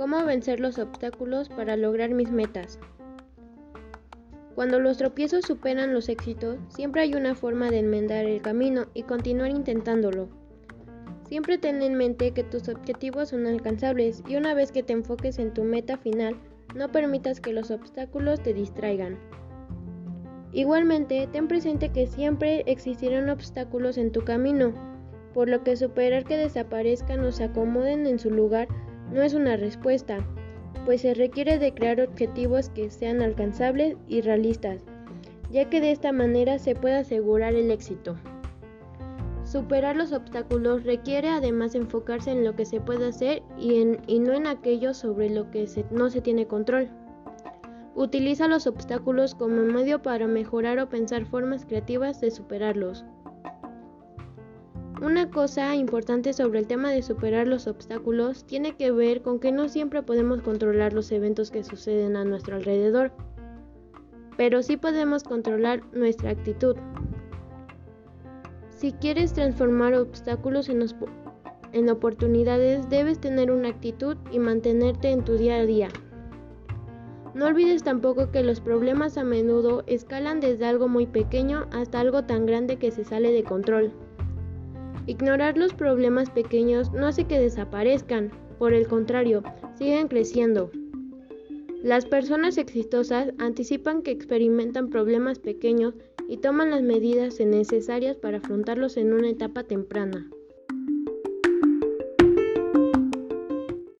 ¿Cómo vencer los obstáculos para lograr mis metas? Cuando los tropiezos superan los éxitos, siempre hay una forma de enmendar el camino y continuar intentándolo. Siempre ten en mente que tus objetivos son alcanzables y una vez que te enfoques en tu meta final, no permitas que los obstáculos te distraigan. Igualmente, ten presente que siempre existirán obstáculos en tu camino, por lo que superar que desaparezcan o se acomoden en su lugar no es una respuesta, pues se requiere de crear objetivos que sean alcanzables y realistas, ya que de esta manera se puede asegurar el éxito. Superar los obstáculos requiere además enfocarse en lo que se puede hacer y, no en aquello sobre lo que no se tiene control. Utiliza los obstáculos como medio para mejorar o pensar formas creativas de superarlos. Una cosa importante sobre el tema de superar los obstáculos tiene que ver con que no siempre podemos controlar los eventos que suceden a nuestro alrededor, pero sí podemos controlar nuestra actitud. Si quieres transformar obstáculos en, oportunidades, debes tener una actitud y mantenerte en tu día a día. No olvides tampoco que los problemas a menudo escalan desde algo muy pequeño hasta algo tan grande que se sale de control. Ignorar los problemas pequeños no hace que desaparezcan, por el contrario, siguen creciendo. Las personas exitosas anticipan que experimentan problemas pequeños y toman las medidas necesarias para afrontarlos en una etapa temprana.